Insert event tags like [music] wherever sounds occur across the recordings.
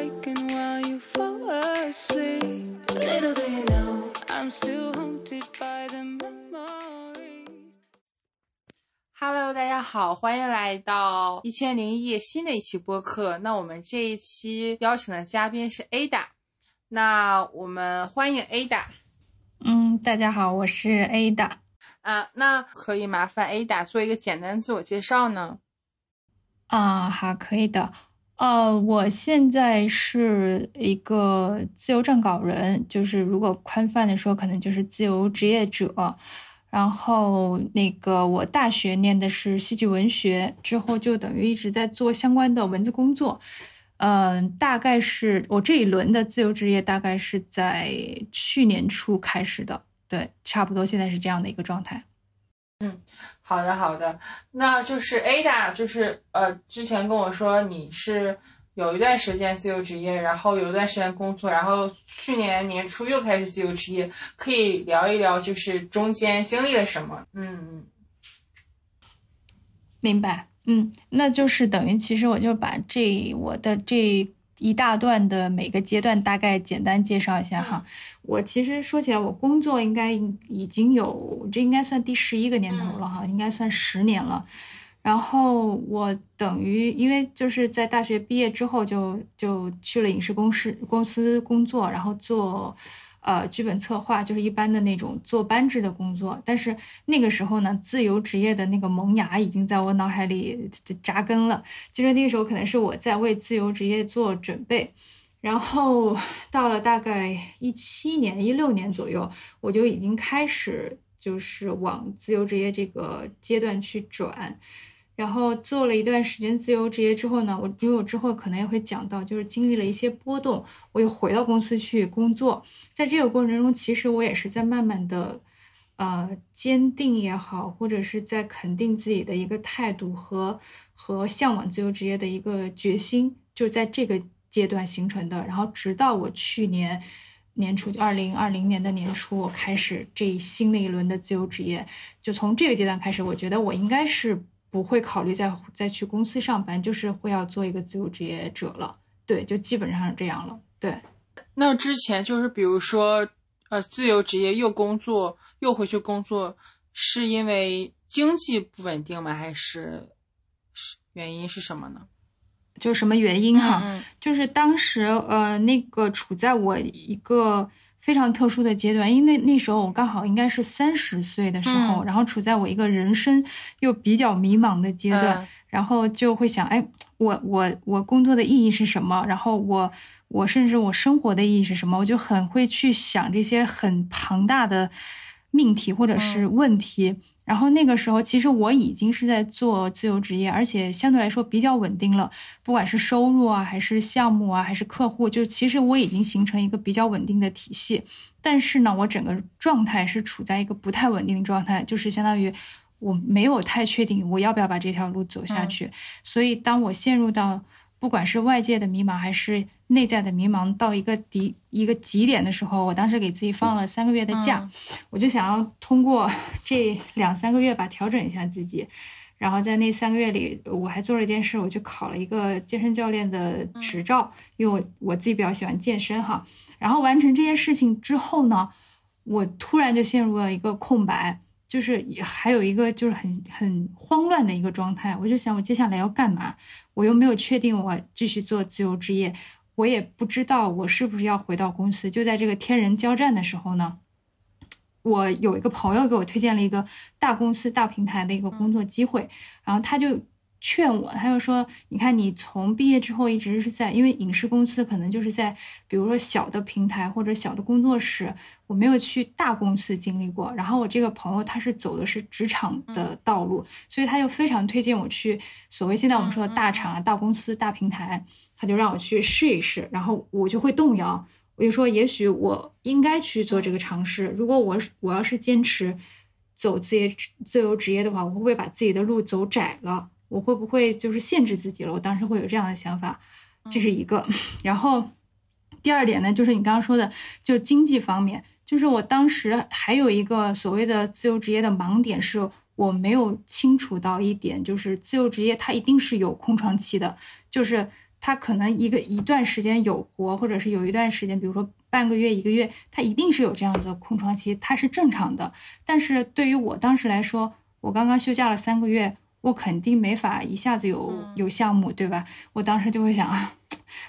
breaking while you fall asleep. Little do you know, I'm still haunted by the memories. Hello，大家好，欢迎来到一千零一夜新的一期播客。那我们这一期邀请的嘉宾是 Ada，那我们欢迎 Ada。嗯，大家好，我是 Ada。啊，那可以麻烦 Ada 做一个简单自我介绍呢？啊，好，可以的。呃，我现在是一个自由撰稿人，就是如果宽泛的说，可能就是自由职业者。然后那个我大学念的是戏剧文学，之后就等于一直在做相关的文字工作。嗯，大概是我这一轮的自由职业，大概是在去年初开始的。对，差不多现在是这样的一个状态。嗯。好的，好的，那就是 Ada，就是呃，之前跟我说你是有一段时间自由职业，然后有一段时间工作，然后去年年初又开始自由职业，可以聊一聊，就是中间经历了什么？嗯，明白，嗯，那就是等于其实我就把这我的这。一大段的每个阶段大概简单介绍一下哈。我其实说起来，我工作应该已经有这应该算第十一个年头了哈，应该算十年了。然后我等于因为就是在大学毕业之后就就去了影视公司公司工作，然后做。呃，剧本策划就是一般的那种做班制的工作，但是那个时候呢，自由职业的那个萌芽已经在我脑海里扎根了。其实那个时候可能是我在为自由职业做准备，然后到了大概一七年、一六年左右，我就已经开始就是往自由职业这个阶段去转。然后做了一段时间自由职业之后呢，我因为我之后可能也会讲到，就是经历了一些波动，我又回到公司去工作。在这个过程中，其实我也是在慢慢的，呃，坚定也好，或者是在肯定自己的一个态度和和向往自由职业的一个决心，就是在这个阶段形成的。然后直到我去年年初，二零二零年的年初，我开始这新的一轮的自由职业，就从这个阶段开始，我觉得我应该是。不会考虑再再去公司上班，就是会要做一个自由职业者了。对，就基本上是这样了。对，那之前就是比如说，呃，自由职业又工作又回去工作，是因为经济不稳定吗？还是是原因是什么呢？就是什么原因哈？就是当时呃，那个处在我一个。非常特殊的阶段，因为那时候我刚好应该是三十岁的时候，然后处在我一个人生又比较迷茫的阶段，然后就会想，哎，我我我工作的意义是什么？然后我我甚至我生活的意义是什么？我就很会去想这些很庞大的命题或者是问题。然后那个时候，其实我已经是在做自由职业，而且相对来说比较稳定了。不管是收入啊，还是项目啊，还是客户，就其实我已经形成一个比较稳定的体系。但是呢，我整个状态是处在一个不太稳定的状态，就是相当于我没有太确定我要不要把这条路走下去。所以，当我陷入到不管是外界的迷茫，还是内在的迷茫到一个底一个极点的时候，我当时给自己放了三个月的假，我就想要通过这两三个月吧调整一下自己，然后在那三个月里，我还做了一件事，我去考了一个健身教练的执照，因为我我自己比较喜欢健身哈。然后完成这件事情之后呢，我突然就陷入了一个空白，就是还有一个就是很很慌乱的一个状态，我就想我接下来要干嘛，我又没有确定我继续做自由职业。我也不知道我是不是要回到公司。就在这个天人交战的时候呢，我有一个朋友给我推荐了一个大公司、大平台的一个工作机会，然后他就。劝我，他就说：“你看，你从毕业之后一直是在，因为影视公司可能就是在，比如说小的平台或者小的工作室，我没有去大公司经历过。然后我这个朋友他是走的是职场的道路，所以他就非常推荐我去所谓现在我们说的大厂啊、大公司、大平台，他就让我去试一试。然后我就会动摇，我就说，也许我应该去做这个尝试。如果我我要是坚持走自己自由职业的话，我会不会把自己的路走窄了？”我会不会就是限制自己了？我当时会有这样的想法，这是一个。[laughs] 然后第二点呢，就是你刚刚说的，就是经济方面，就是我当时还有一个所谓的自由职业的盲点，是我没有清楚到一点，就是自由职业它一定是有空窗期的，就是它可能一个一段时间有活，或者是有一段时间，比如说半个月、一个月，它一定是有这样的空窗期，它是正常的。但是对于我当时来说，我刚刚休假了三个月，我肯定没法一下子有有项目，对吧？我当时就会想啊，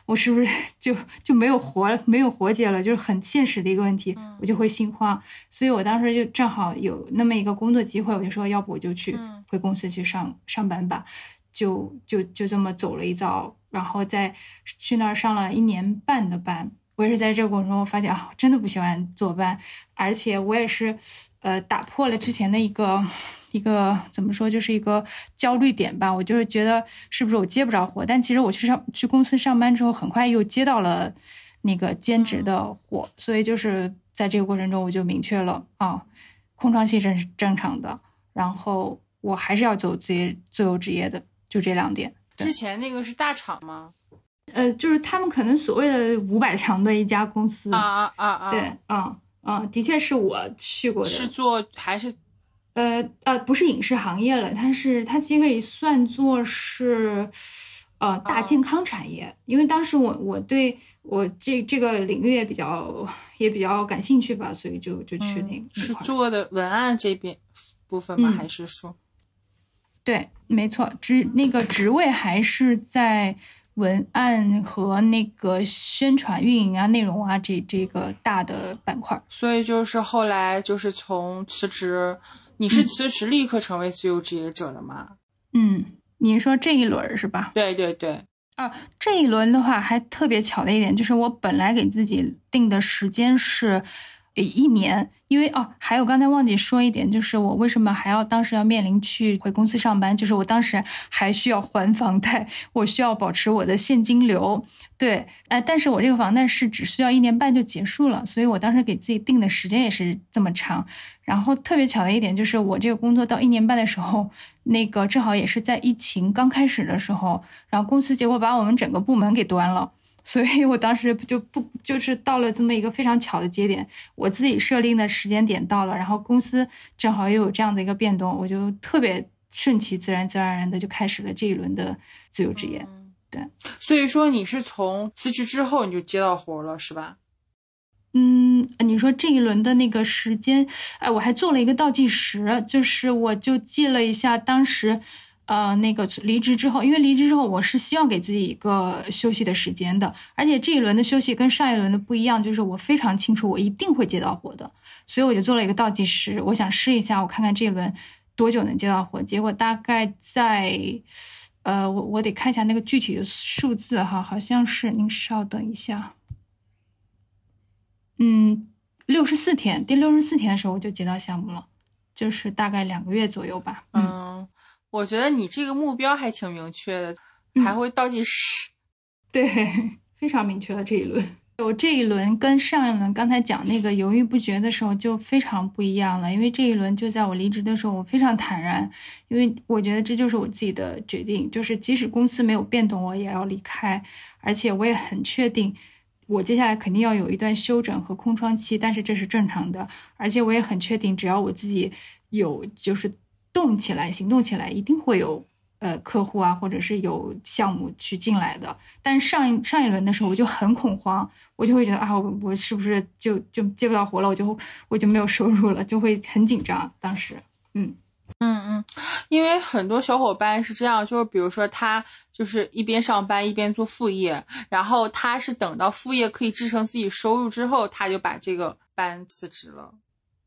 我是不是就就没有活没有活结了？就是很现实的一个问题，我就会心慌。所以我当时就正好有那么一个工作机会，我就说，要不我就去回公司去上上班吧。就就就这么走了一遭，然后再去那儿上了一年半的班。我也是在这个过程中，我发现啊，真的不喜欢坐班，而且我也是，呃，打破了之前的一个一个怎么说，就是一个焦虑点吧。我就是觉得是不是我接不着活，但其实我去上去公司上班之后，很快又接到了那个兼职的活，所以就是在这个过程中，我就明确了啊，空窗期是正常的，然后我还是要走自己自由职业的。就这两点。之前那个是大厂吗？呃，就是他们可能所谓的五百强的一家公司。啊啊啊啊！对，啊啊，的确是我去过的。是做还是？呃呃，不是影视行业了，它是它其实可以算作是，呃，大健康产业。因为当时我我对我这这个领域也比较也比较感兴趣吧，所以就就去那个是做的文案这边部分吗？还是说？对，没错，职那个职位还是在文案和那个宣传运营啊、内容啊这这个大的板块。所以就是后来就是从辞职，你是辞职立刻成为自由职业者的吗？嗯，你说这一轮是吧？对对对。啊，这一轮的话还特别巧的一点就是，我本来给自己定的时间是。一年，因为哦，还有刚才忘记说一点，就是我为什么还要当时要面临去回公司上班，就是我当时还需要还房贷，我需要保持我的现金流。对，哎，但是我这个房贷是只需要一年半就结束了，所以我当时给自己定的时间也是这么长。然后特别巧的一点就是，我这个工作到一年半的时候，那个正好也是在疫情刚开始的时候，然后公司结果把我们整个部门给端了。所以我当时就不就是到了这么一个非常巧的节点，我自己设定的时间点到了，然后公司正好又有这样的一个变动，我就特别顺其自然、自然而然的就开始了这一轮的自由职业。对，所以说你是从辞职之后你就接到活了，是吧？嗯，你说这一轮的那个时间，哎，我还做了一个倒计时，就是我就记了一下当时。呃，那个离职之后，因为离职之后，我是希望给自己一个休息的时间的，而且这一轮的休息跟上一轮的不一样，就是我非常清楚我一定会接到活的，所以我就做了一个倒计时，我想试一下，我看看这一轮多久能接到活。结果大概在，呃，我我得看一下那个具体的数字哈，好像是，您稍等一下，嗯，六十四天，第六十四天的时候我就接到项目了，就是大概两个月左右吧，嗯。我觉得你这个目标还挺明确的，还会倒计时，[laughs] 对，非常明确了这一轮。我这一轮跟上一轮刚才讲那个犹豫不决的时候就非常不一样了，因为这一轮就在我离职的时候，我非常坦然，因为我觉得这就是我自己的决定，就是即使公司没有变动，我也要离开，而且我也很确定，我接下来肯定要有一段休整和空窗期，但是这是正常的，而且我也很确定，只要我自己有就是。动起来，行动起来，一定会有呃客户啊，或者是有项目去进来的。但上一上一轮的时候，我就很恐慌，我就会觉得啊，我我是不是就就接不到活了？我就我就没有收入了，就会很紧张。当时，嗯嗯嗯，因为很多小伙伴是这样，就是比如说他就是一边上班一边做副业，然后他是等到副业可以支撑自己收入之后，他就把这个班辞职了。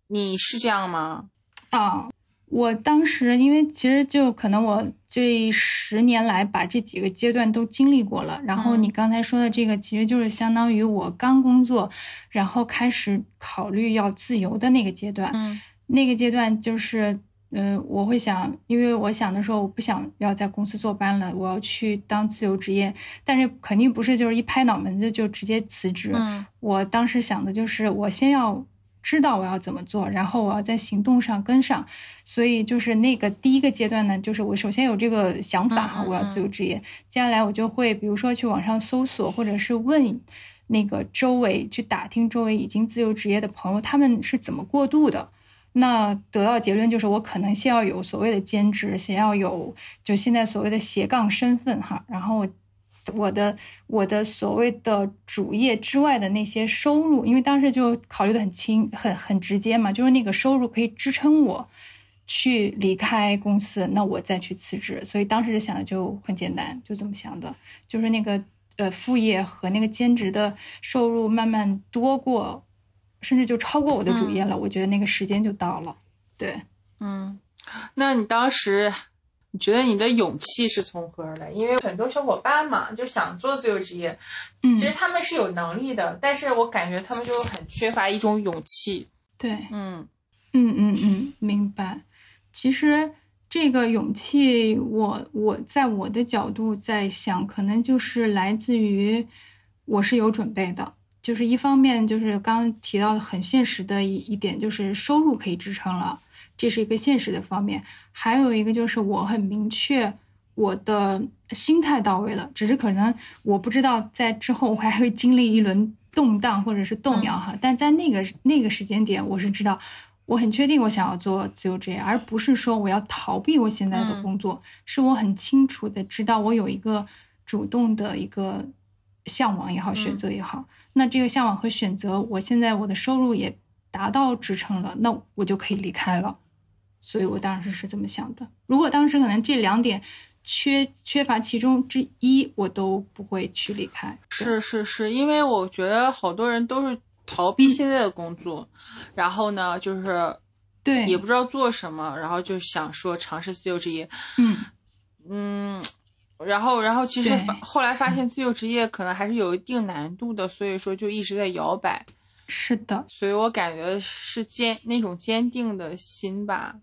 你是这样吗？啊。我当时，因为其实就可能我这十年来把这几个阶段都经历过了。然后你刚才说的这个，其实就是相当于我刚工作，然后开始考虑要自由的那个阶段。嗯，那个阶段就是，嗯，我会想，因为我想的时候，我不想要在公司坐班了，我要去当自由职业。但是肯定不是就是一拍脑门子就直接辞职。嗯，我当时想的就是，我先要。知道我要怎么做，然后我要在行动上跟上，所以就是那个第一个阶段呢，就是我首先有这个想法哈，我要自由职业。接下来我就会比如说去网上搜索，或者是问那个周围去打听周围已经自由职业的朋友，他们是怎么过渡的。那得到结论就是，我可能先要有所谓的兼职，先要有就现在所谓的斜杠身份哈，然后我的我的所谓的主业之外的那些收入，因为当时就考虑的很清很很直接嘛，就是那个收入可以支撑我去离开公司，那我再去辞职。所以当时想的就很简单，就这么想的，就是那个呃副业和那个兼职的收入慢慢多过，甚至就超过我的主业了。我觉得那个时间就到了。对，嗯，那你当时？你觉得你的勇气是从何而来？因为很多小伙伴嘛，就想做自由职业，其实他们是有能力的，但是我感觉他们就很缺乏一种勇气。对，嗯，嗯嗯嗯，明白。其实这个勇气，我我在我的角度在想，可能就是来自于我是有准备的，就是一方面就是刚刚提到的很现实的一一点，就是收入可以支撑了。这是一个现实的方面，还有一个就是我很明确我的心态到位了，只是可能我不知道在之后我还会经历一轮动荡或者是动摇哈，但在那个那个时间点，我是知道我很确定我想要做自由职业，而不是说我要逃避我现在的工作，是我很清楚的知道我有一个主动的一个向往也好，选择也好，那这个向往和选择，我现在我的收入也达到支撑了，那我就可以离开了。所以我当时是这么想的。如果当时可能这两点缺缺乏其中之一，我都不会去离开。是是是，因为我觉得好多人都是逃避现在的工作，然后呢，就是对也不知道做什么，然后就想说尝试自由职业。嗯嗯，然后然后其实发后来发现自由职业可能还是有一定难度的，所以说就一直在摇摆。是的，所以我感觉是坚那种坚定的心吧。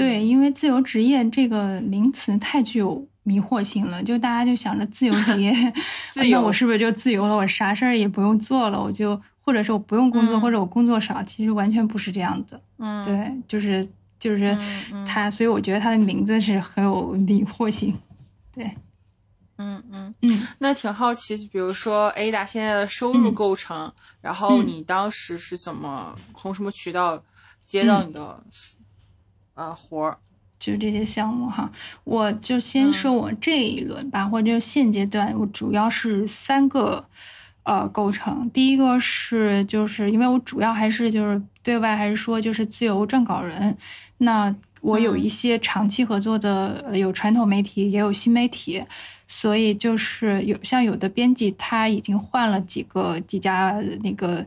对，因为自由职业这个名词太具有迷惑性了，就大家就想着自由职业，[laughs] 那我是不是就自由了？我啥事儿也不用做了，我就或者是我不用工作，或者我工作少，其实完全不是这样的。嗯，对，就是就是他，所以我觉得他的名字是很有迷惑性。对，嗯嗯嗯，那挺好奇，比如说 Ada 现在的收入构成，然后你当时是怎么从什么渠道接到你的？呃，活儿就这些项目哈，我就先说我这一轮吧，或者就现阶段我主要是三个呃构成。第一个是就是因为我主要还是就是对外还是说就是自由撰稿人，那我有一些长期合作的有传统媒体也有新媒体，所以就是有像有的编辑他已经换了几个几家那个。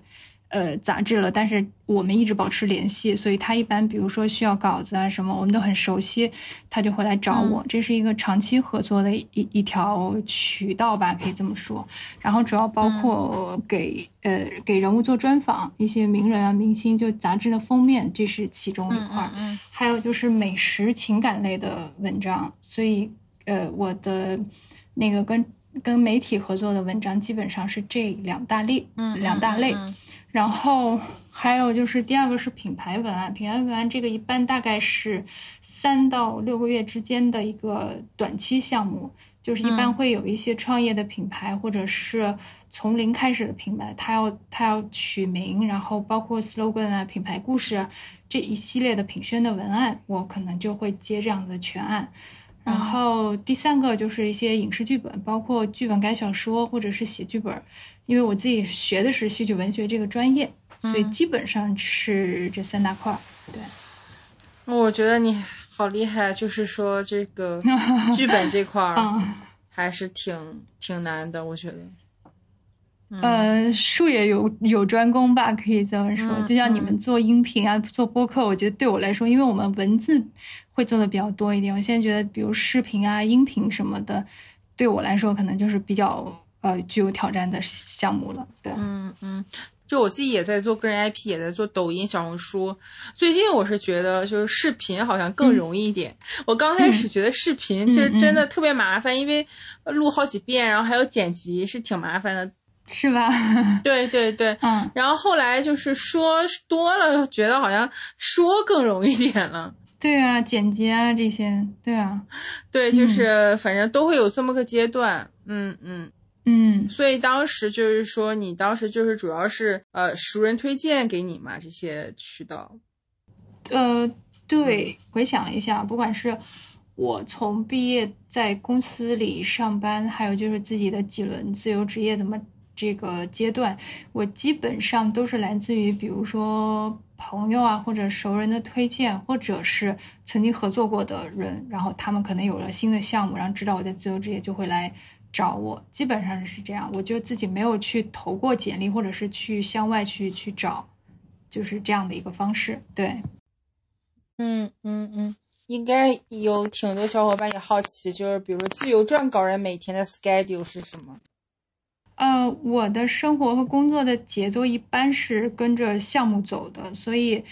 呃，杂志了，但是我们一直保持联系，所以他一般比如说需要稿子啊什么，我们都很熟悉，他就会来找我，这是一个长期合作的一一条渠道吧，可以这么说。然后主要包括给呃给人物做专访，一些名人啊明星，就杂志的封面，这是其中一块。嗯。还有就是美食情感类的文章，所以呃我的那个跟跟媒体合作的文章基本上是这两大类，两大类。然后还有就是第二个是品牌文案，品牌文案这个一般大概是三到六个月之间的一个短期项目，就是一般会有一些创业的品牌或者是从零开始的品牌，它要它要取名，然后包括 slogan 啊、品牌故事啊这一系列的品宣的文案，我可能就会接这样的全案。然后第三个就是一些影视剧本，包括剧本改小说或者是写剧本，因为我自己学的是戏剧文学这个专业，所以基本上是这三大块。对，我觉得你好厉害，就是说这个 [laughs] 剧本这块儿还是挺挺难的，我觉得。呃，术业有有专攻吧，可以这么说。就像你们做音频啊，做播客，我觉得对我来说，因为我们文字会做的比较多一点。我现在觉得，比如视频啊、音频什么的，对我来说可能就是比较呃具有挑战的项目了。对，嗯嗯，就我自己也在做个人 IP，也在做抖音、小红书。最近我是觉得，就是视频好像更容易一点。我刚开始觉得视频就是真的特别麻烦，因为录好几遍，然后还有剪辑，是挺麻烦的。是吧？[laughs] 对对对，嗯，然后后来就是说多了，觉得好像说更容易点了。对啊，剪辑啊这些，对啊，对，就是反正都会有这么个阶段，嗯嗯嗯。所以当时就是说，你当时就是主要是呃熟人推荐给你嘛，这些渠道。呃，对，回想了一下，不管是。我从毕业在公司里上班，还有就是自己的几轮自由职业怎么这个阶段，我基本上都是来自于比如说朋友啊或者熟人的推荐，或者是曾经合作过的人，然后他们可能有了新的项目，然后知道我在自由职业就会来找我，基本上是这样。我就自己没有去投过简历，或者是去向外去去找，就是这样的一个方式。对，嗯嗯嗯。应该有挺多小伙伴也好奇，就是比如自由撰稿人每天的 schedule 是什么？呃，我的生活和工作的节奏一般是跟着项目走的，所以。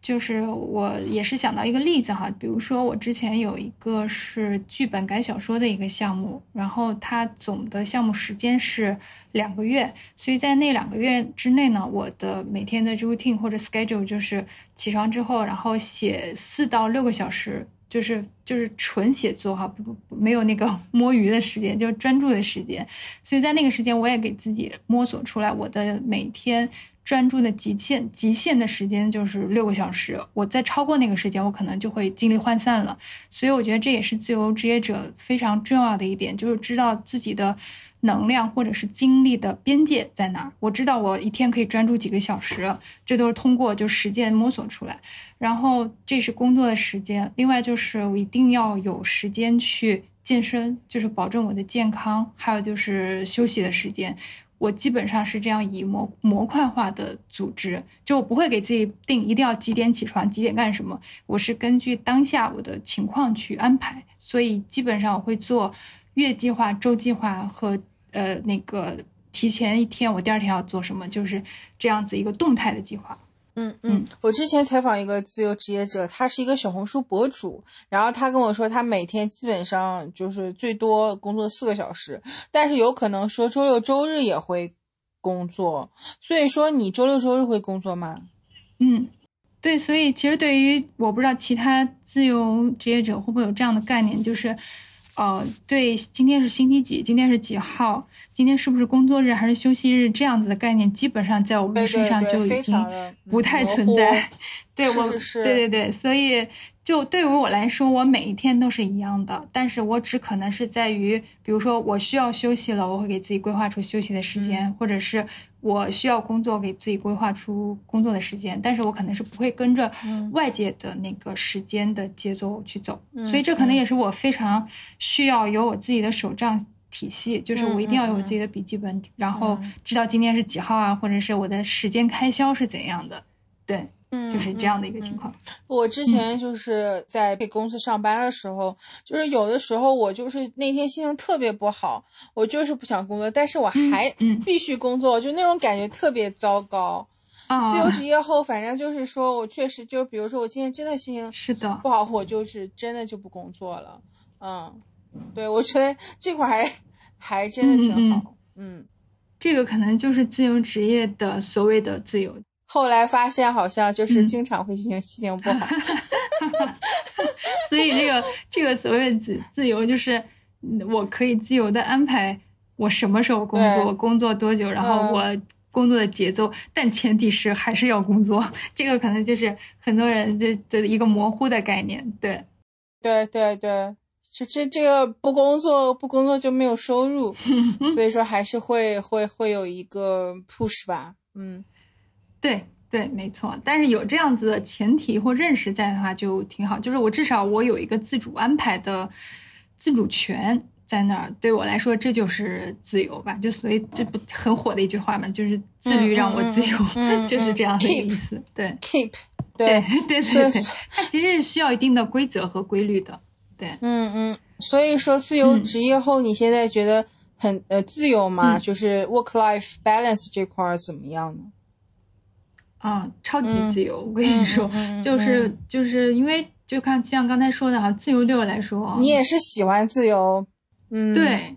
就是我也是想到一个例子哈，比如说我之前有一个是剧本改小说的一个项目，然后它总的项目时间是两个月，所以在那两个月之内呢，我的每天的 routine 或者 schedule 就是起床之后，然后写四到六个小时，就是就是纯写作哈，不不没有那个 [laughs] 摸鱼的时间，就是专注的时间，所以在那个时间我也给自己摸索出来我的每天。专注的极限极限的时间就是六个小时，我再超过那个时间，我可能就会精力涣散了。所以我觉得这也是自由职业者非常重要的一点，就是知道自己的能量或者是精力的边界在哪儿。我知道我一天可以专注几个小时，这都是通过就实践摸索出来。然后这是工作的时间，另外就是我一定要有时间去健身，就是保证我的健康，还有就是休息的时间。我基本上是这样以模模块化的组织，就我不会给自己定一定要几点起床，几点干什么，我是根据当下我的情况去安排，所以基本上我会做月计划、周计划和呃那个提前一天我第二天要做什么，就是这样子一个动态的计划。嗯嗯，我之前采访一个自由职业者，他是一个小红书博主，然后他跟我说，他每天基本上就是最多工作四个小时，但是有可能说周六周日也会工作，所以说你周六周日会工作吗？嗯，对，所以其实对于我不知道其他自由职业者会不会有这样的概念，就是。哦，对，今天是星期几？今天是几号？今天是不是工作日还是休息日？这样子的概念，基本上在我们身上就已经不太存在。[laughs] 对，我，对对对，所以。就对于我来说，我每一天都是一样的，但是我只可能是在于，比如说我需要休息了，我会给自己规划出休息的时间，或者是我需要工作，给自己规划出工作的时间，但是我可能是不会跟着外界的那个时间的节奏去走，所以这可能也是我非常需要有我自己的手账体系，就是我一定要有我自己的笔记本，然后知道今天是几号啊，或者是我的时间开销是怎样的，对。嗯，就是这样的一个情况。我之前就是在被公司上班的时候，就是有的时候我就是那天心情特别不好，我就是不想工作，但是我还必须工作，就那种感觉特别糟糕。自由职业后，反正就是说我确实就比如说我今天真的心情是的不好，我就是真的就不工作了。嗯，对，我觉得这块还还真的挺好。嗯，这个可能就是自由职业的所谓的自由。后来发现好像就是经常会心情心情不好，[laughs] 所以这个这个所谓自自由就是我可以自由的安排我什么时候工作，工作多久，然后我工作的节奏，但前提是还是要工作。[laughs] 这个可能就是很多人的的一个模糊的概念。对，对对对，这这这个不工作不工作就没有收入，[laughs] 所以说还是会会会有一个 push 吧，嗯。对对，没错。但是有这样子的前提或认识在的话，就挺好。就是我至少我有一个自主安排的自主权在那儿，对我来说这就是自由吧。就所以这不很火的一句话嘛，就是自律让我自由，[laughs] 就是这样的意思。对，keep，对对对对，它其实是需要一定的规则和规律的。对，嗯嗯。所以说，自由职业后，你现在觉得很呃自由吗？就是 work life balance 这块怎么样呢？啊，超级自由！我跟你说，就是就是因为就看像刚才说的哈，自由对我来说，你也是喜欢自由，嗯，对，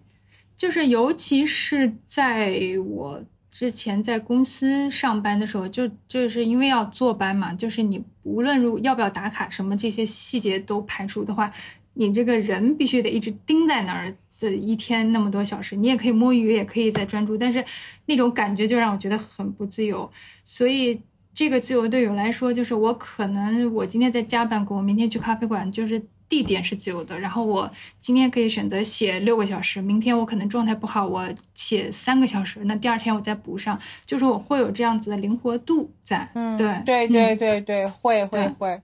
就是尤其是在我之前在公司上班的时候，就就是因为要坐班嘛，就是你无论如要不要打卡什么这些细节都排除的话，你这个人必须得一直盯在那儿，这一天那么多小时，你也可以摸鱼，也可以在专注，但是那种感觉就让我觉得很不自由，所以。这个自由对我来说，就是我可能我今天在家办公，明天去咖啡馆，就是地点是自由的，然后我今天可以选择写六个小时，明天我可能状态不好，我写三个小时，那第二天我再补上，就是我会有这样子的灵活度在。嗯，对对对对对，会会对会。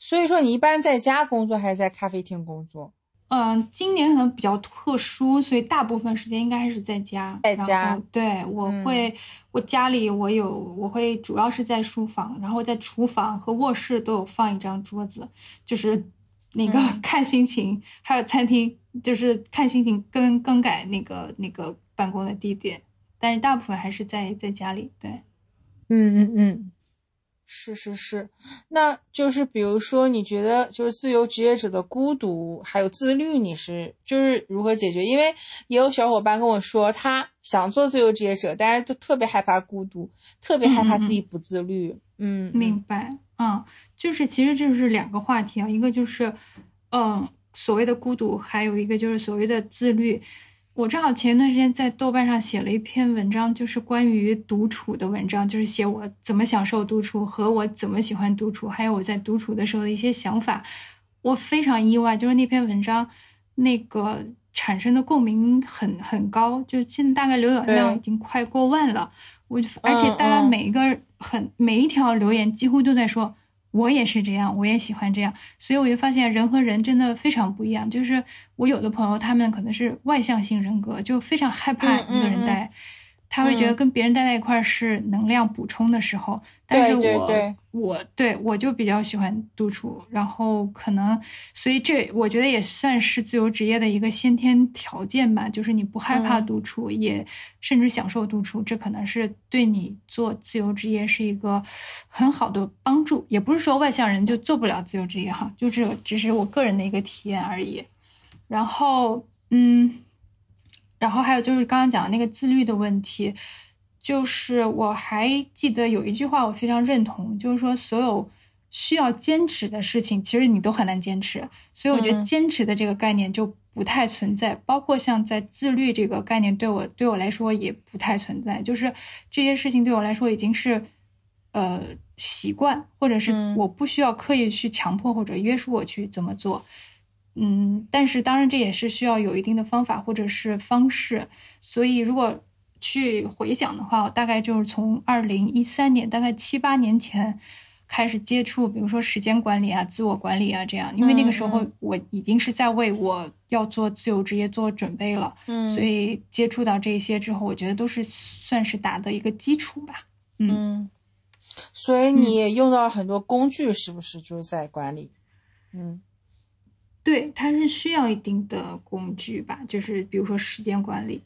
所以说，你一般在家工作还是在咖啡厅工作？嗯，今年可能比较特殊，所以大部分时间应该还是在家。在家后对，我嗯会，我家里我有，我会主要是在书房，然后在厨房和卧室都有放一张桌子，就是那个嗯 [laughs] 看心情，还有餐厅，就是看心情更更改那个那个办公的地点，但是大部分还是在在家里。对，嗯嗯嗯，是是是，那就是比如说，你觉得就是自由职业者的孤独还有自律，你是就是如何解决？因为也有小伙伴跟我说，他想做自由职业者，但是都特别害怕孤独，特别害怕自己不自律。嗯，明白，嗯，就是其实这是两个话题啊，一个就是，嗯，所谓的孤独，还有一个就是所谓的自律。我正好前一段时间在豆瓣上写了一篇文章，就是关于独处的文章，就是写我怎么享受独处和我怎么喜欢独处，还有我在独处的时候的一些想法。我非常意外，就是那篇文章那个产生的共鸣很很高，就现在大概浏览量已经快过万了。我就而且嗯大家嗯每一个很每一条留言几乎都在说。我也是这样，我也喜欢这样，所以我就发现人和人真的非常不一样。就是我有的朋友，他们可能是外向性人格，就非常害怕嗯一个人嗯嗯待，他会觉得嗯跟别人待在一块儿是能量补充的时候。但是我我对我就比较喜欢独处，然后可能所以这我觉得也算是自由职业的一个先天条件吧，就是你不害怕嗯独处，也甚至享受独处，这可能是对你做自由职业是一个很好的帮助。也不是说外向人就做不了自由职业哈，就是只是我个人的一个体验而已。然后嗯，然后还有就是刚刚讲的那个自律的问题。就是我还记得有一句话我非常认同，就是说所有需要坚持的事情，其实你都很难坚持。所以我觉得嗯坚持的这个概念就不太存在，包括像在自律这个概念对我对我来说也不太存在。就是这些事情对我来说已经是呃习惯，或者是嗯我不需要刻意去强迫或者约束我去怎么做。嗯，但是当然这也是需要有一定的方法或者是方式。所以如果去回想的话，我大概就是从二零一三年，大概七八年前开始接触，比如说时间管理啊、自我管理啊这样。因为那个时候嗯我已经是在为我要做自由职业做准备了，嗯，所以接触到这些之后，我觉得都是算是打的一个基础吧。嗯，嗯，所以你也用到很多工具，是不是？就是在管理。嗯对，它是需要一定的工具吧，就是比如说时间管理。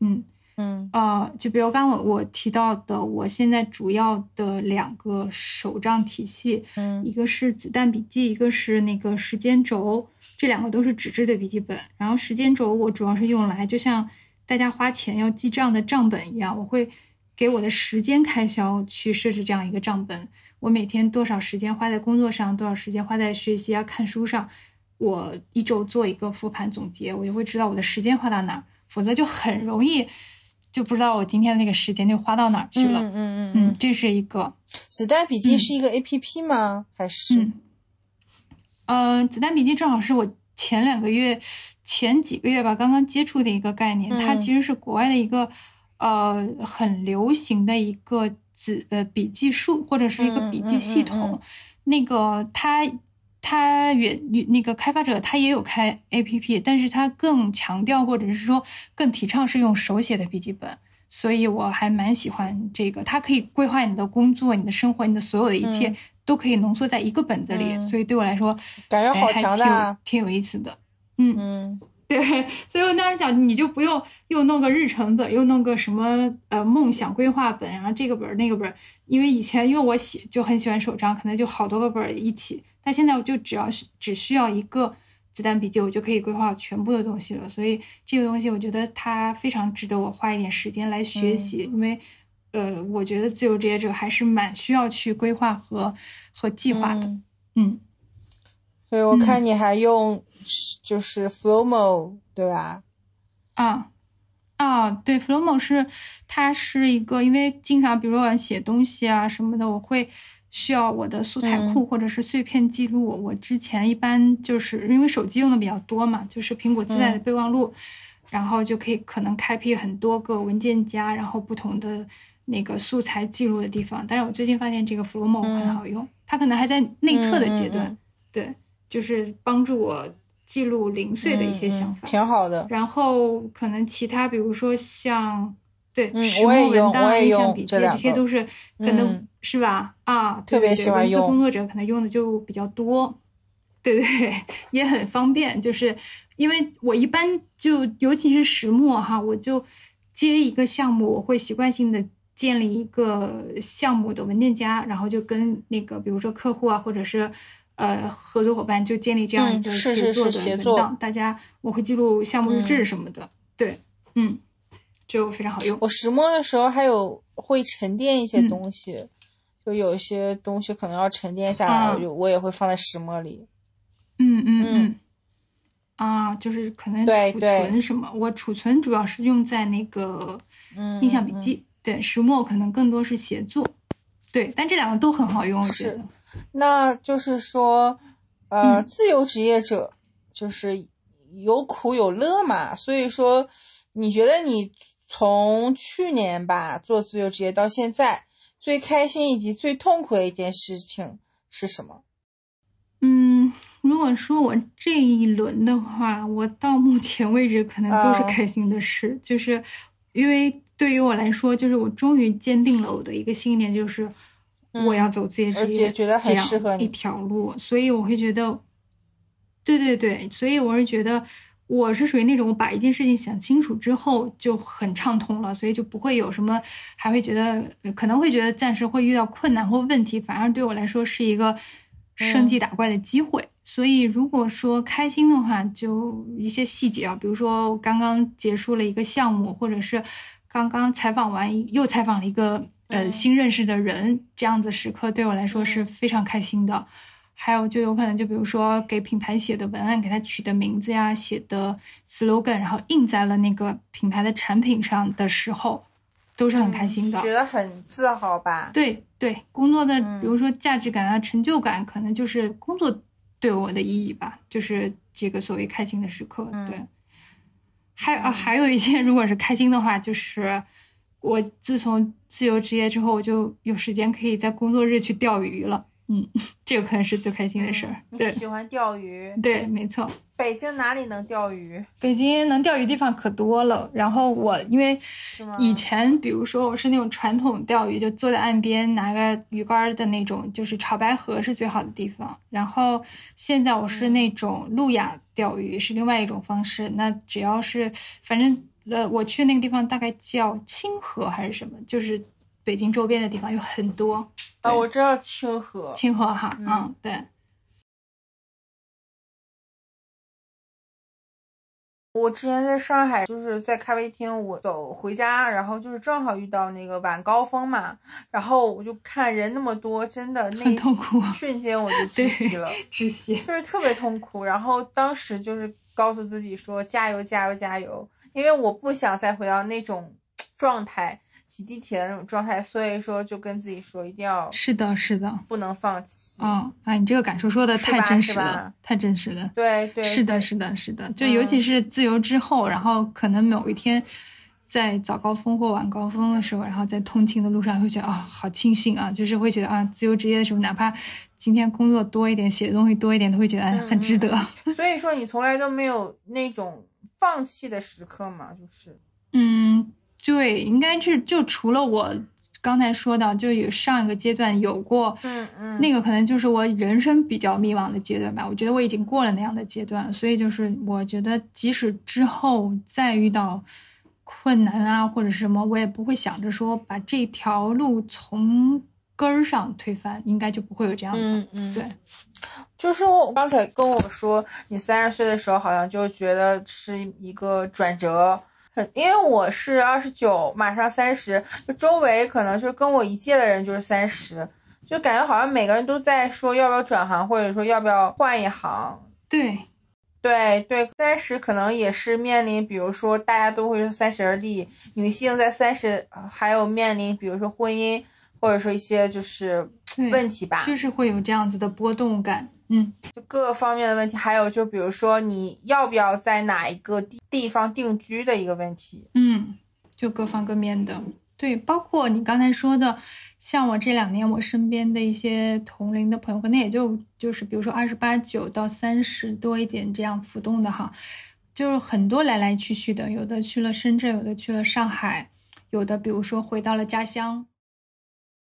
嗯。嗯呃，就比如刚刚我我提到的，我现在主要的两个手账体系，嗯一个是子弹笔记，一个是那个时间轴，这两个都是纸质的笔记本。然后时间轴我主要是用来，就像大家花钱要记账的账本一样，我会给我的时间开销去设置这样一个账本。我每天多少时间花在工作上，多少时间花在学习啊、看书上，我一周做一个复盘总结，我就会知道我的时间花到哪儿，否则就很容易就不知道我今天的那个时间就花到哪儿去了。嗯嗯嗯嗯，这是一个。子弹笔记是一个 A P P 吗？还是？嗯，呃，子弹笔记正好是我前两个月、前几个月吧，刚刚接触的一个概念。它嗯其实是国外的一个呃很流行的一个子呃笔记术或者是一个笔记系统。那个它它原那个开发者他也有开 A P P，但是他更强调或者是说更提倡是用手写的笔记本。所以我还蛮喜欢这个，它可以规划你的工作、你的生活、你的所有的一切，嗯都可以浓缩在一个本子里。嗯所以对我来说，感觉好强大啊挺有意思的。嗯，嗯对，所以我当时想，你就不用又弄个日程本，又弄个什么呃梦想规划本，然后这个本儿那个本儿，因为以前因为我写就很喜欢手账，可能就好多个本儿一起，但现在我就只要是只需要一个子弹笔记，我就可以规划全部的东西了。所以这个东西我觉得它非常值得我花一点时间来学习，因为呃，我觉得自由职业者还是蛮需要去规划和和计划的。嗯嗯所以我看嗯你还用就是 Flowmo 对吧？啊啊，对，Flowmo 是它是一个，因为经常比如说我写东西啊什么的，我会需要我的素材库或者是碎片记录，我之前一般就是因为手机用的比较多嘛，就是苹果自带的备忘录，然后就可以可能开辟很多个文件夹，然后不同的那个素材记录的地方。但是我最近发现这个 Flomo 很好用，它可能还在内测的阶段，对，就是帮助我记录零碎的一些想法，挺好的。然后可能其他，比如说像。对，实我文档、印象笔记这些都是可能是吧？啊，特别喜欢用。文字工作者可能用的就比较多，对 [laughs] 对，也很方便。就是因为我一般就尤其是石墨哈，我就接一个项目，我会习惯性的建立一个项目的文件夹，然后就跟那个比如说客户啊，或者是呃合作伙伴就建立这样一个协作的文档。大家我会记录项目日志什么的。对，嗯。就非常好用。我石墨的时候还有会沉淀一些东西，就有一些东西可能要沉淀下来，我就我也会放在石墨里。嗯嗯嗯。啊，就是可能储存什么？我储存主要是用在那个印象笔记。对，石墨可能更多是写作。对，但这两个都很好用，我觉得。那就是说，呃，自由职业者就是有苦有乐嘛，所以说，你觉得你？从去年吧做自由职业到现在，最开心以及最痛苦的一件事情是什么？嗯，如果说我这一轮的话，我到目前为止可能都是开心的事，就是因为对于我来说，就是我终于坚定了我的一个信念，就是我要走自由职业这样一条路，所以我会觉得，对对对，所以我是觉得。我是属于那种，我把一件事情想清楚之后就很畅通了，所以就不会有什么，还会觉得可能会觉得暂时会遇到困难或问题，反而对我来说是一个升级打怪的机会。所以如果说开心的话，就一些细节啊，比如说刚刚结束了一个项目，或者是刚刚采访完又采访了一个呃新认识的人，这样子时刻对我来说是非常开心的。还有就有可能，就比如说给品牌写的文案，给他取的名字呀，写的 slogan，然后印在了那个品牌的产品上的时候，都是很开心的，觉得很自豪吧？对对，工作的比如说价值感啊、成就感，可能就是工作对我的意义吧，就是这个所谓开心的时刻。对，还啊还有一件，如果是开心的话，就是我自从自由职业之后，我就有时间可以在工作日去钓鱼了。嗯，这个可能是最开心的事儿。对，喜欢钓鱼。对，没错。北京哪里能钓鱼？北京能钓鱼地方可多了。然后我因为以前，比如说我是那种传统钓鱼，就坐在岸边拿个鱼竿的那种，就是潮白河是最好的地方。然后现在我是那种路亚钓鱼，是另外一种方式。那只要是反正呃，我去那个地方大概叫清河还是什么，就是。北京周边的地方有很多啊，我知道清河，清河哈，嗯，对。我之前在上海，就是在咖啡厅，我走回家，然后就是正好遇到那个晚高峰嘛，然后我就看人那么多，真的那瞬间我就窒息了，[laughs] 窒息，就是特别痛苦。然后当时就是告诉自己说加油加油加油，因为我不想再回到那种状态。挤地铁的那种状态，所以说就跟自己说一定要是的，是的，不能放弃。嗯，哎，你这个感受说的太真实了，太真实了。对对，是的，是的，是的。就尤其是自由之后，然后可能某一天在早高峰或晚高峰的时候，然后在通勤的路上会觉得啊，好庆幸啊，就是会觉得啊，自由职业的时候，哪怕今天工作多一点，写的东西多一点，都会觉得很值得。所以说，你从来都没有那种放弃的时刻嘛？就是，嗯。对，应该是就除了我刚才说到，就有上一个阶段有过，嗯嗯，那个可能就是我人生比较迷茫的阶段吧。我觉得我已经过了那样的阶段，所以就是我觉得即使之后再遇到困难啊或者什么，我也不会想着说把这条路从根儿上推翻，应该就不会有这样的。嗯嗯，对，就是我刚才跟我说，你三十岁的时候好像就觉得是一个转折。因为我是二十九，马上三十，就周围可能就跟我一届的人就是三十，就感觉好像每个人都在说要不要转行，或者说要不要换一行。对，对对，三十可能也是面临，比如说大家都会说三十而立，女性在三十还有面临，比如说婚姻或者说一些就是问题吧，就是会有这样子的波动感，嗯，就各方面的问题，还有就比如说你要不要在哪一个地地方定居的一个问题，嗯，就各方各面的，对，包括你刚才说的，像我这两年我身边的一些同龄的朋友，可能也就就是比如说二十八九到三十多一点这样浮动的哈。就是很多来来去去的，有的去了深圳，有的去了上海，有的比如说回到了家乡，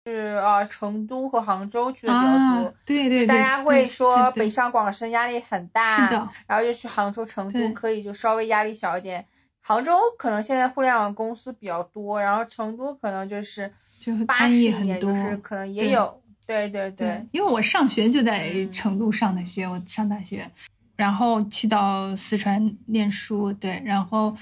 是啊，成都和杭州去的比较多。对对对，大家会说北上广深压力很大，是的，然后就去杭州、成都可以就稍微压力小一点。杭州可能现在互联网公司比较多，然后成都可能就是巴适一点，就是可能也有。对对对，因为我上学就在成都上的学，我上大学。然后去到四川念书，对，然后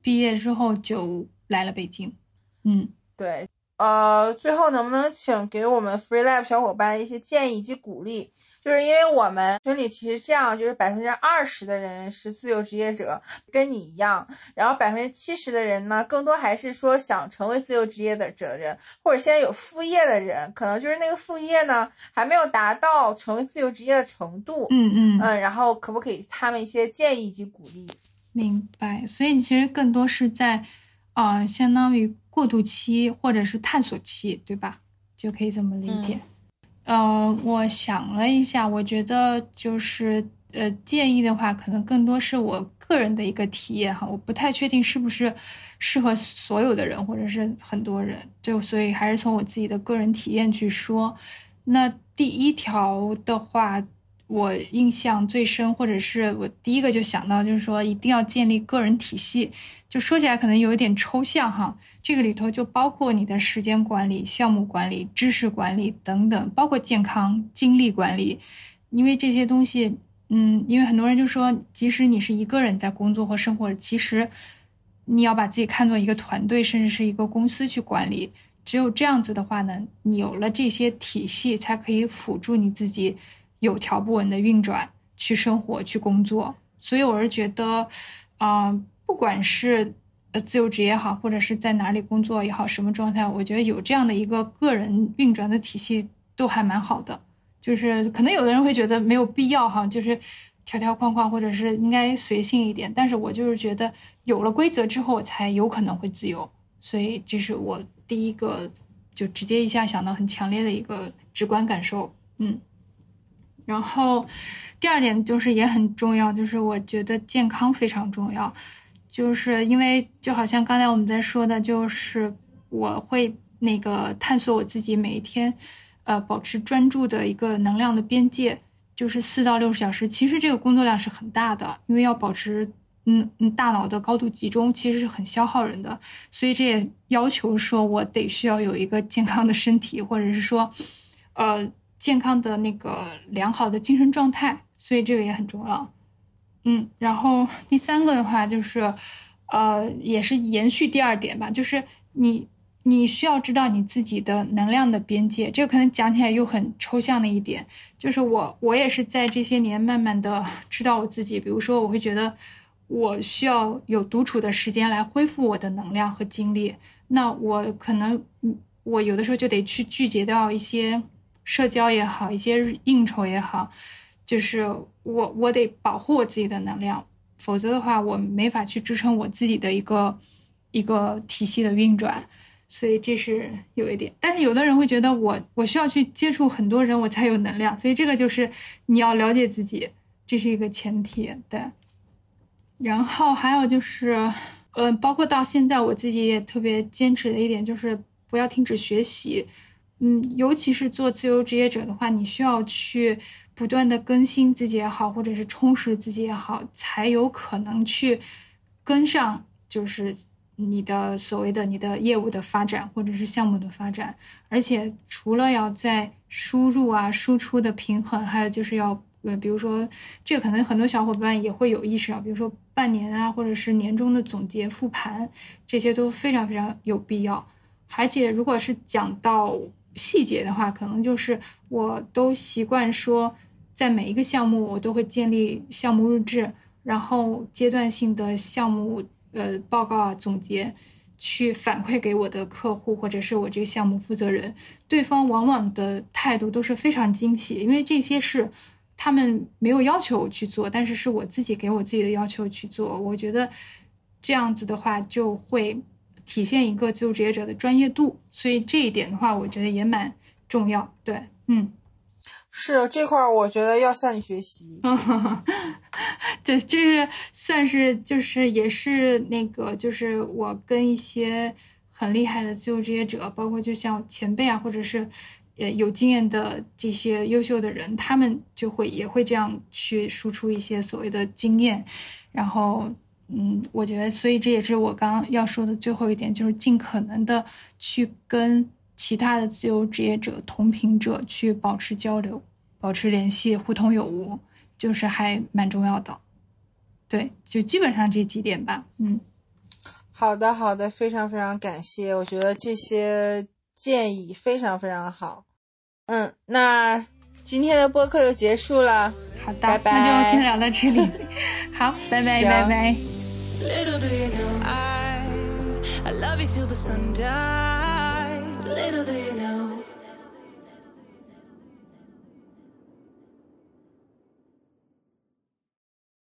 毕业之后就来了北京，嗯，对，呃，最后能不能请给我们 Free Lab 小伙伴一些建议以及鼓励？就是因为我们群里其实这样，就是百分之二十的人是自由职业者，跟你一样，然后百分之七十的人呢，更多还是说想成为自由职业的者人，或者现在有副业的人，可能就是那个副业呢还没有达到成为自由职业的程度，嗯嗯嗯，然后可不可以他们一些建议及鼓励？明白，所以你其实更多是在啊，相当于过渡期或者是探索期，对吧？就可以这么理解。呃，我想了一下，我觉得就是呃，建议的话，可能更多是我个人的一个体验哈，我不太确定是不是适合所有的人或者是很多人，就所以还是从我自己的个人体验去说。那第一条的话，我印象最深，或者是我第一个就想到，就是说一定要建立个人体系。就说起来可能有一点抽象哈，这个里头就包括你的时间管理、项目管理、知识管理等等，包括健康、精力管理，因为这些东西，嗯，因为很多人就说，即使你是一个人在工作或生活，其实你要把自己看作一个团队，甚至是一个公司去管理。只有这样子的话呢，你有了这些体系，才可以辅助你自己有条不紊的运转，去生活、去工作。所以我是觉得，啊。不管是呃自由职业也好，或者是在哪里工作也好，什么状态，我觉得有这样的一个个人运转的体系都还蛮好的。就是可能有的人会觉得没有必要哈，就是条条框框，或者是应该随性一点。但是我就是觉得有了规则之后，才有可能会自由。所以这是我第一个就直接一下想到很强烈的一个直观感受。嗯，然后第二点就是也很重要，就是我觉得健康非常重要。就是因为就好像刚才我们在说的，就是我会那个探索我自己每一天，呃，保持专注的一个能量的边界，就是四到六十小时。其实这个工作量是很大的，因为要保持嗯嗯大脑的高度集中，其实是很消耗人的。所以这也要求说我得需要有一个健康的身体，或者是说，呃，健康的那个良好的精神状态。所以这个也很重要。嗯，然后第三个的话就是，呃，也是延续第二点吧，就是你你需要知道你自己的能量的边界。这个可能讲起来又很抽象的一点，就是我我也是在这些年慢慢的知道我自己。比如说，我会觉得我需要有独处的时间来恢复我的能量和精力。那我可能我有的时候就得去拒绝掉一些社交也好，一些应酬也好。就是我，我得保护我自己的能量，否则的话，我没法去支撑我自己的一个一个体系的运转，所以这是有一点。但是有的人会觉得我我需要去接触很多人，我才有能量，所以这个就是你要了解自己，这是一个前提。对。然后还有就是，嗯，包括到现在我自己也特别坚持的一点就是不要停止学习，嗯，尤其是做自由职业者的话，你需要去。不断的更新自己也好，或者是充实自己也好，才有可能去跟上，就是你的所谓的你的业务的发展，或者是项目的发展。而且除了要在输入啊、输出的平衡，还有就是要呃，比如说这个可能很多小伙伴也会有意识到，比如说半年啊，或者是年终的总结复盘，这些都非常非常有必要。而且如果是讲到。细节的话，可能就是我都习惯说，在每一个项目我都会建立项目日志，然后阶段性的项目呃报告啊总结，去反馈给我的客户或者是我这个项目负责人，对方往往的态度都是非常惊喜，因为这些是他们没有要求我去做，但是是我自己给我自己的要求去做。我觉得这样子的话就会体现一个自由职业者的专业度，所以这一点的话，我觉得也蛮重要。对，嗯。是这块儿，我觉得要向你学习。[laughs] 对，这是算是就是也是那个，就是我跟一些很厉害的自由职业者，包括就像前辈啊，或者是呃有经验的这些优秀的人，他们就会也会这样去输出一些所谓的经验。然后，嗯，我觉得，所以这也是我刚刚要说的最后一点，就是尽可能的去跟。其他的自由职业者、同频者去保持交流、保持联系、互通有无，就是还蛮重要的。对，就基本上这几点吧。嗯，好的，好的，非常非常感谢，我觉得这些建议非常非常好。嗯，那今天的播客就结束了。好的，拜拜。那就先聊到这里。[laughs] 好，拜拜，拜拜。Little do you know I I love you till the sun dies. Little do you know